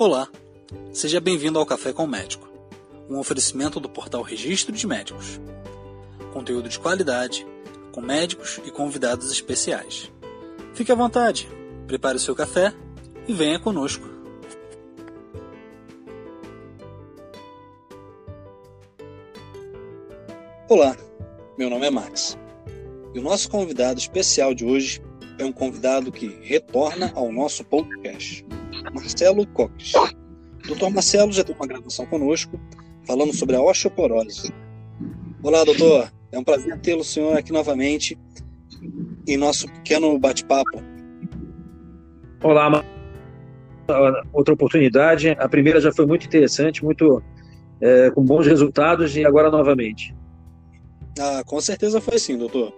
Olá, seja bem-vindo ao Café com o Médico, um oferecimento do portal Registro de Médicos. Conteúdo de qualidade, com médicos e convidados especiais. Fique à vontade, prepare o seu café e venha conosco. Olá, meu nome é Max e o nosso convidado especial de hoje é um convidado que retorna ao nosso podcast. Marcelo. O doutor Marcelo já tem uma gravação conosco falando sobre a osteoporose. Olá, doutor. É um prazer tê-lo, senhor, aqui novamente em nosso pequeno bate-papo. Olá, outra oportunidade. A primeira já foi muito interessante, muito é, com bons resultados e agora novamente. Ah, com certeza foi sim, doutor.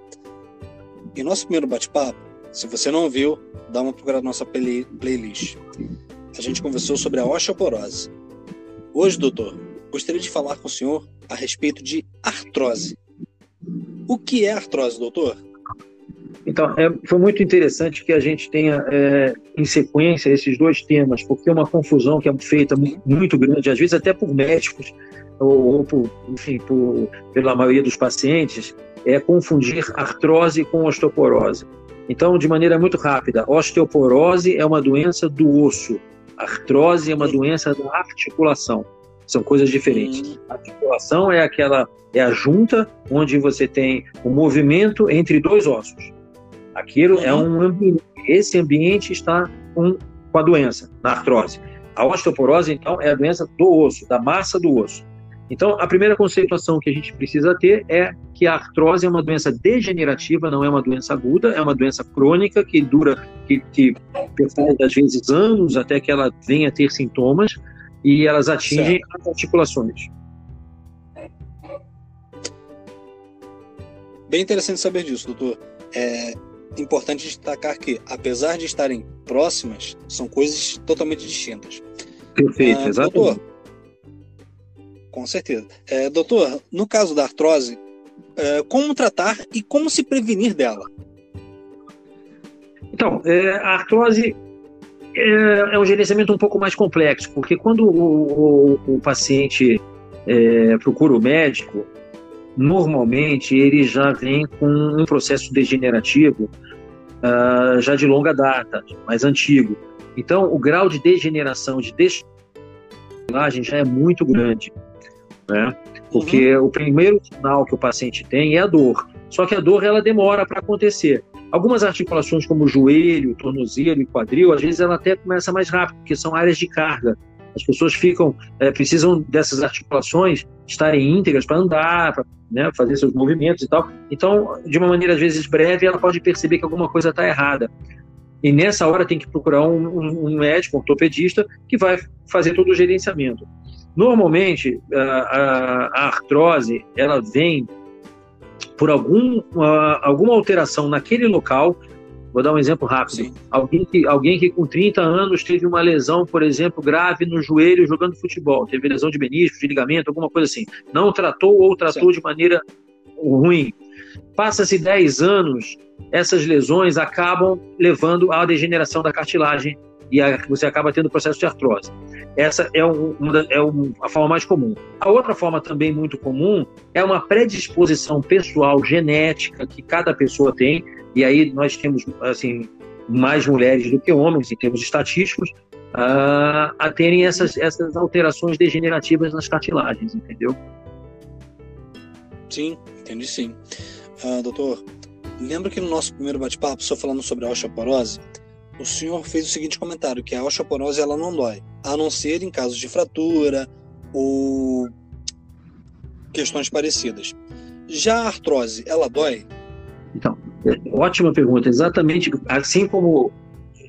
Em nosso primeiro bate-papo, se você não viu, dá uma procurada na nossa play playlist. A gente conversou sobre a osteoporose. Hoje, doutor, gostaria de falar com o senhor a respeito de artrose. O que é artrose, doutor? Então, é, foi muito interessante que a gente tenha é, em sequência esses dois temas, porque é uma confusão que é feita muito grande, às vezes até por médicos, ou, ou por, enfim, por, pela maioria dos pacientes, é confundir artrose com osteoporose. Então, de maneira muito rápida, osteoporose é uma doença do osso, artrose é uma doença da articulação. São coisas diferentes. A articulação é aquela é a junta onde você tem o um movimento entre dois ossos. Aquilo é um ambiente. Esse ambiente está com, com a doença, na artrose. A osteoporose, então, é a doença do osso, da massa do osso. Então, a primeira conceituação que a gente precisa ter é que a artrose é uma doença degenerativa, não é uma doença aguda, é uma doença crônica que dura, que, que às vezes anos até que ela venha a ter sintomas e elas atingem certo. as articulações. Bem interessante saber disso, doutor. É importante destacar que, apesar de estarem próximas, são coisas totalmente distintas. Perfeito, ah, exatamente. Doutor, com certeza. É, doutor, no caso da artrose, é, como tratar e como se prevenir dela? Então, é, a artrose é, é, um gerenciamento um pouco mais complexo, porque quando o, o, o paciente é, procura o médico, normalmente ele já vem com um processo degenerativo uh, já de longa data, mais antigo. Então, o grau de degeneração, de descartilagem já é muito grande né? Porque uhum. o primeiro sinal que o paciente tem é a dor. Só que a dor ela demora para acontecer. Algumas articulações, como joelho, tornozelo e quadril, às vezes ela até começa mais rápido, porque são áreas de carga. As pessoas ficam, é, precisam dessas articulações estarem íntegras para andar, para né, fazer seus movimentos e tal. Então, de uma maneira às vezes breve, ela pode perceber que alguma coisa está errada. E nessa hora tem que procurar um, um, um médico, um ortopedista, que vai fazer todo o gerenciamento. Normalmente, a, a, a artrose ela vem por algum, alguma alteração naquele local. Vou dar um exemplo rápido. Alguém que, alguém que com 30 anos teve uma lesão, por exemplo, grave no joelho jogando futebol, teve lesão de menisco, de ligamento, alguma coisa assim. Não tratou ou tratou certo. de maneira ruim. Passa-se 10 anos, essas lesões acabam levando à degeneração da cartilagem e a, você acaba tendo processo de artrose. Essa é, um, é um, a forma mais comum. A outra forma também muito comum é uma predisposição pessoal genética que cada pessoa tem, e aí nós temos assim mais mulheres do que homens em termos estatísticos, uh, a terem essas, essas alterações degenerativas nas cartilagens, entendeu? Sim, entendi sim. Uh, doutor, lembra que no nosso primeiro bate-papo, só falando sobre a osteoporose, o senhor fez o seguinte comentário, que a osteoporose ela não dói, a não ser em casos de fratura ou questões parecidas. Já a artrose, ela dói? Então, ótima pergunta. Exatamente assim como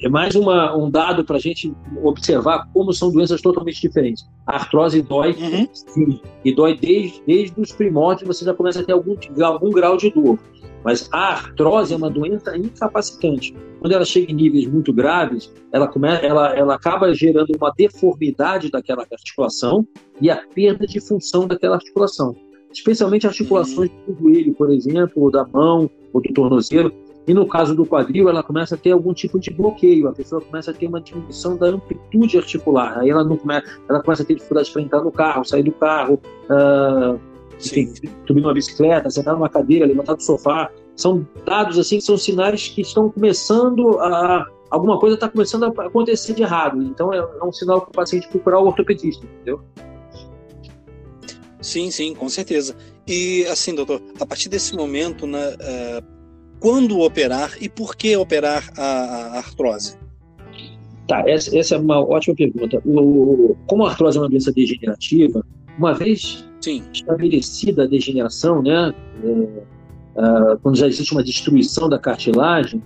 é mais uma, um dado para a gente observar como são doenças totalmente diferentes. A artrose dói, uhum. sim, e dói desde, desde os primórdios, você já começa a ter algum, algum grau de dor. Mas a artrose é uma doença incapacitante. Quando ela chega em níveis muito graves, ela, come, ela, ela acaba gerando uma deformidade daquela articulação e a perda de função daquela articulação. Especialmente articulações do joelho, por exemplo, ou da mão, ou do tornozelo. E no caso do quadril, ela começa a ter algum tipo de bloqueio, a pessoa começa a ter uma diminuição da amplitude articular. Aí ela, não começa, ela começa a ter dificuldade para entrar no carro, sair do carro, uh, enfim, subir numa bicicleta, sentar numa cadeira, levantar do sofá. São dados assim que são sinais que estão começando a. Alguma coisa está começando a acontecer de errado. Então é, é um sinal para o paciente procurar o ortopedista, entendeu? Sim, sim, com certeza. E assim, doutor, a partir desse momento, né, uh, quando operar e por que operar a, a artrose? Tá, essa, essa, é uma ótima pergunta. O, como a artrose é uma doença degenerativa, uma vez Sim. estabelecida a degeneração, né, é, é, quando já existe uma destruição da cartilagem,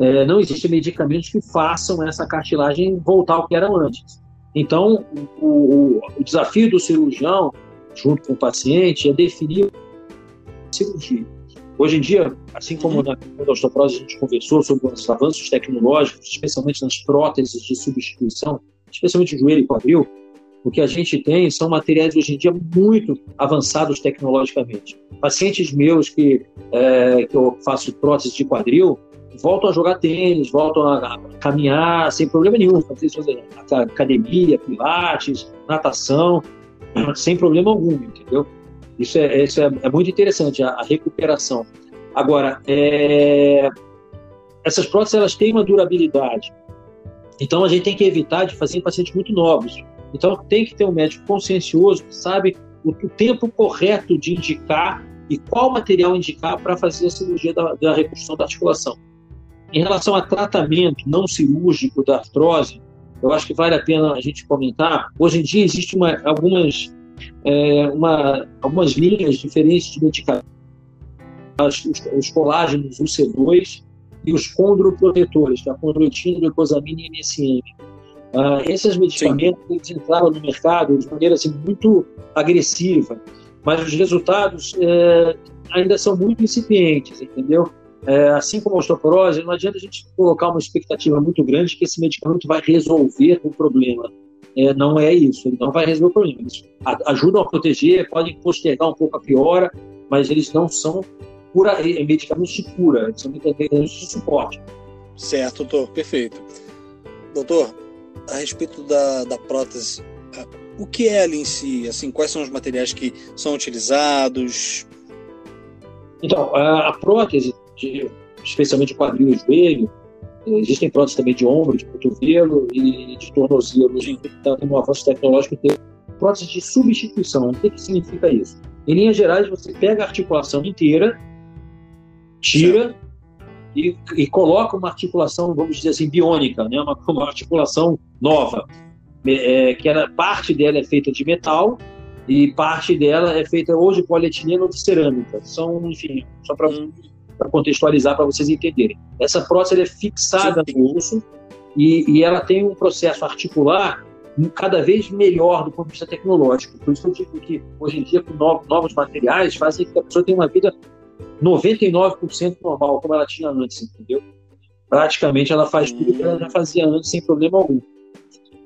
é, não existem medicamentos que façam essa cartilagem voltar ao que era antes. Então, o, o, o desafio do cirurgião, junto com o paciente, é definir a cirurgia. Hoje em dia, assim como uhum. na osteoporose a gente conversou sobre os avanços tecnológicos, especialmente nas próteses de substituição, especialmente joelho e quadril, o que a gente tem são materiais hoje em dia muito avançados tecnologicamente. Pacientes meus que, é, que eu faço prótese de quadril voltam a jogar tênis, voltam a, caminhar sem problema nenhum, fazer academia, pilates, natação, sem problema algum, entendeu? Isso é, isso é, é muito interessante, a, a recuperação. Agora, é, essas próteses elas têm uma durabilidade. Então a gente tem que evitar de fazer em pacientes muito novos. Então tem que ter um médico consciencioso que sabe o, o tempo correto de indicar e qual material indicar para fazer a cirurgia da, da reconstrução da articulação. Em relação a tratamento não cirúrgico da artrose, eu acho que vale a pena a gente comentar. Hoje em dia existem algumas, é, uma, algumas linhas diferentes de medicamentos. Os, os colágenos UC2 e os condroprotetores, que é a condroitina, glucosamina e MSM. Uh, esses medicamentos eles entraram no mercado de maneira assim, muito agressiva, mas os resultados é, ainda são muito incipientes, entendeu? É, assim como a osteoporose, não adianta a gente colocar uma expectativa muito grande que esse medicamento vai resolver o problema. É, não é isso, ele não vai resolver o problema. Eles ajudam a proteger, podem postergar um pouco a piora, mas eles não são cura, é, medicamentos de cura, eles são medicamentos de suporte. Certo, doutor, perfeito. Doutor, a respeito da, da prótese, o que é ela em si? Assim, quais são os materiais que são utilizados? Então, a, a prótese, de, especialmente quadril e joelho, existem próteses também de ombro, de cotovelo e de tornozelo. Então, tem um avanço tecnológico. Tem prótese de substituição. O que, que significa isso? Em linhas gerais, você pega a articulação inteira, tira e, e, coloca uma articulação, vamos dizer assim, biônica, né? uma, uma articulação nova, é, que era, parte dela é feita de metal e parte dela é feita ou de polietileno ou de cerâmica. São, enfim, só para hum. contextualizar para vocês entenderem. Essa prótese é fixada Sim. no osso e, e ela tem um processo articular cada vez melhor do ponto de vista tecnológico. Por isso eu digo que hoje em dia, com novos materiais, fazem que a pessoa tenha uma vida 99% normal, como ela tinha antes, entendeu? Praticamente ela faz tudo que ela já fazia antes sem problema algum.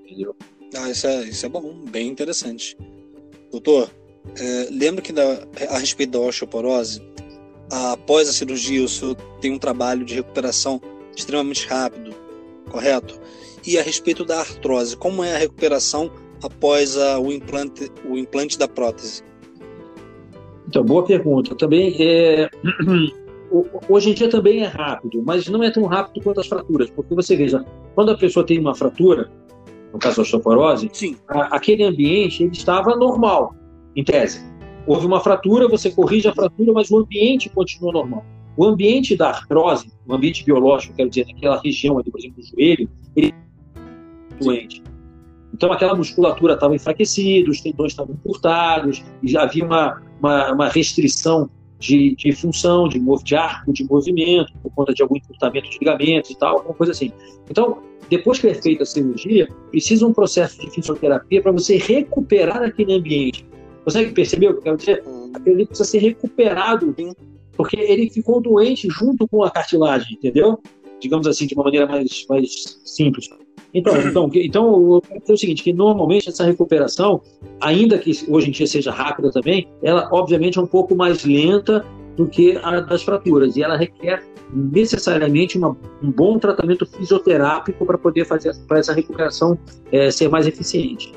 Entendeu? Ah, isso é, isso é bom, bem interessante. Doutor, é, lembra que da, a respeito da osteoporose, após a cirurgia o senhor tem um trabalho de recuperação extremamente rápido, correto? E a respeito da artrose, como é a recuperação após a, o, implante, o implante da prótese? Então, boa pergunta. Também é... hoje em dia também é rápido, mas não é tão rápido quanto as fraturas, porque você veja, quando a pessoa tem uma fratura, no caso da osteoporose, Sim. A, aquele ambiente ele estava normal, em tese. Houve uma fratura, você corrige a fratura, mas o ambiente continua normal. O ambiente da artrose, o ambiente biológico, quero dizer, naquela região ali, por exemplo, do joelho, ele é doente. Então aquela musculatura estava enfraquecida, os tendões estavam encurtados, e já havia uma, uma, uma restrição de, de, função, de, de arco, de movimento, por conta de algum encurtamento de ligamentos e tal, alguma coisa assim. Então, depois que é feita a cirurgia, precisa um processo de fisioterapia para você recuperar aquele ambiente. Consegue perceber o que eu quero dizer? Aquele precisa ser recuperado, porque ele ficou doente junto com a cartilagem, entendeu? Digamos assim, de uma maneira mais, mais simples. Então, então, então é o seguinte, que normalmente essa recuperação, ainda que hoje em dia seja rápida também, ela obviamente é um pouco mais lenta do que a das fraturas. E ela requer necessariamente uma, um bom tratamento fisioterápico para poder fazer para essa recuperação é, ser mais eficiente.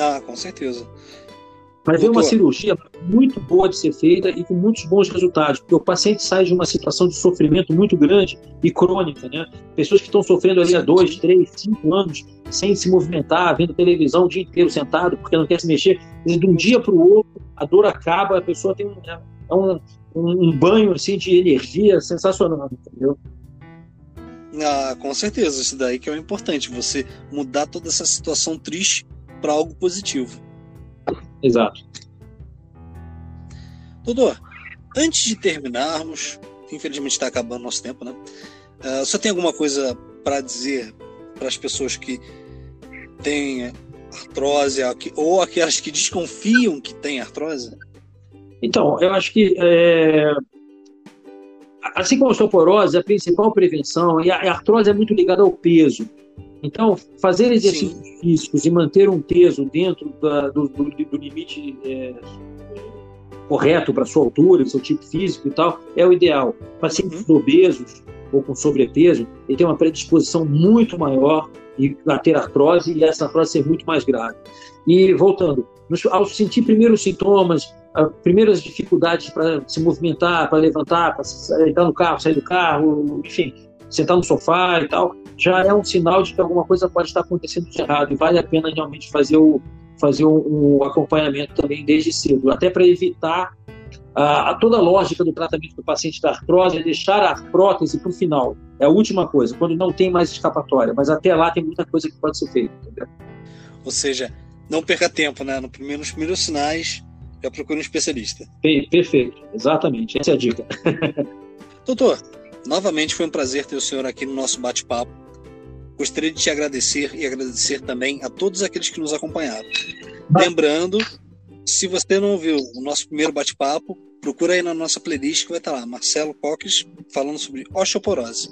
Ah, com certeza. Mas é uma cirurgia muito boa de ser feita e com muitos bons resultados, porque o paciente sai de uma situação de sofrimento muito grande e crônica, né? Pessoas que estão sofrendo ali há dois, três, cinco anos sem se movimentar, vendo televisão o dia inteiro sentado porque não quer se mexer. de um dia para o outro, a dor acaba, a pessoa tem um, é um, um, banho assim de energia sensacional, entendeu? Ah, com certeza, isso daí que é o importante, você mudar toda essa situação triste para algo positivo. Exato. Doutor, antes de terminarmos, infelizmente está acabando nosso tempo, né? Uh, você tem alguma coisa para dizer para as pessoas que têm artrose ou aquelas que desconfiam que têm artrose? Então, eu acho que é... assim como a osteoporose, a principal prevenção e a artrose é muito ligada ao peso. Então, fazer exercícios Sim. físicos e manter um peso dentro da, do, do, do, limite é, correto para sua altura, seu tipo físico e tal, é o ideal. Pacientes uhum. obesos ou com sobrepeso, ele tem uma predisposição muito maior a ter artrose e essa artrose ser muito mais grave. E voltando, ao sentir primeiros sintomas, primeiras dificuldades para se movimentar, para levantar, para entrar no carro, sair do carro, enfim, sentar no sofá e tal, já é um sinal de que alguma coisa pode estar acontecendo de errado e vale a pena realmente fazer o, fazer um, um acompanhamento também desde cedo, até para evitar a, a, toda a lógica do tratamento do paciente da artrose é deixar a prótese para o final. É a última coisa, quando não tem mais escapatória. Mas até lá tem muita coisa que pode ser feita. Entendeu? Ou seja, não perca tempo, né? No primeiro, nos primeiros sinais, já procure um especialista. Perfeito, exatamente. Essa é a dica. Doutor, novamente foi um prazer ter o senhor aqui no nosso bate-papo. Gostaria de te agradecer e agradecer também a todos aqueles que nos acompanharam. Lembrando, se você não ouviu o nosso primeiro bate-papo, procura aí na nossa playlist que vai estar lá, Marcelo Coques falando sobre osteoporose.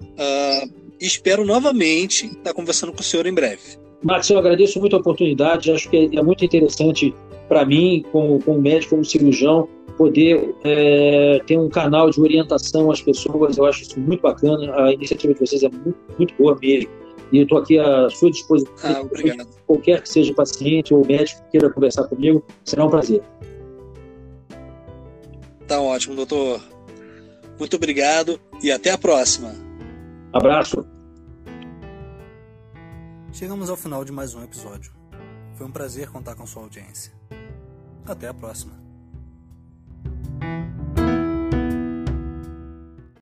Uh, espero novamente estar conversando com o senhor em breve. Marcelo, agradeço muito a oportunidade, acho que é muito interessante para mim, como, como médico, como cirurgião, poder é, ter um canal de orientação às pessoas, eu acho isso muito bacana, a iniciativa de vocês é muito, muito boa mesmo. E eu estou aqui à sua disposição. Ah, obrigado. Qualquer que seja paciente ou médico que queira conversar comigo, será um prazer. Tá ótimo, doutor. Muito obrigado e até a próxima. Abraço. Chegamos ao final de mais um episódio. Foi um prazer contar com sua audiência. Até a próxima!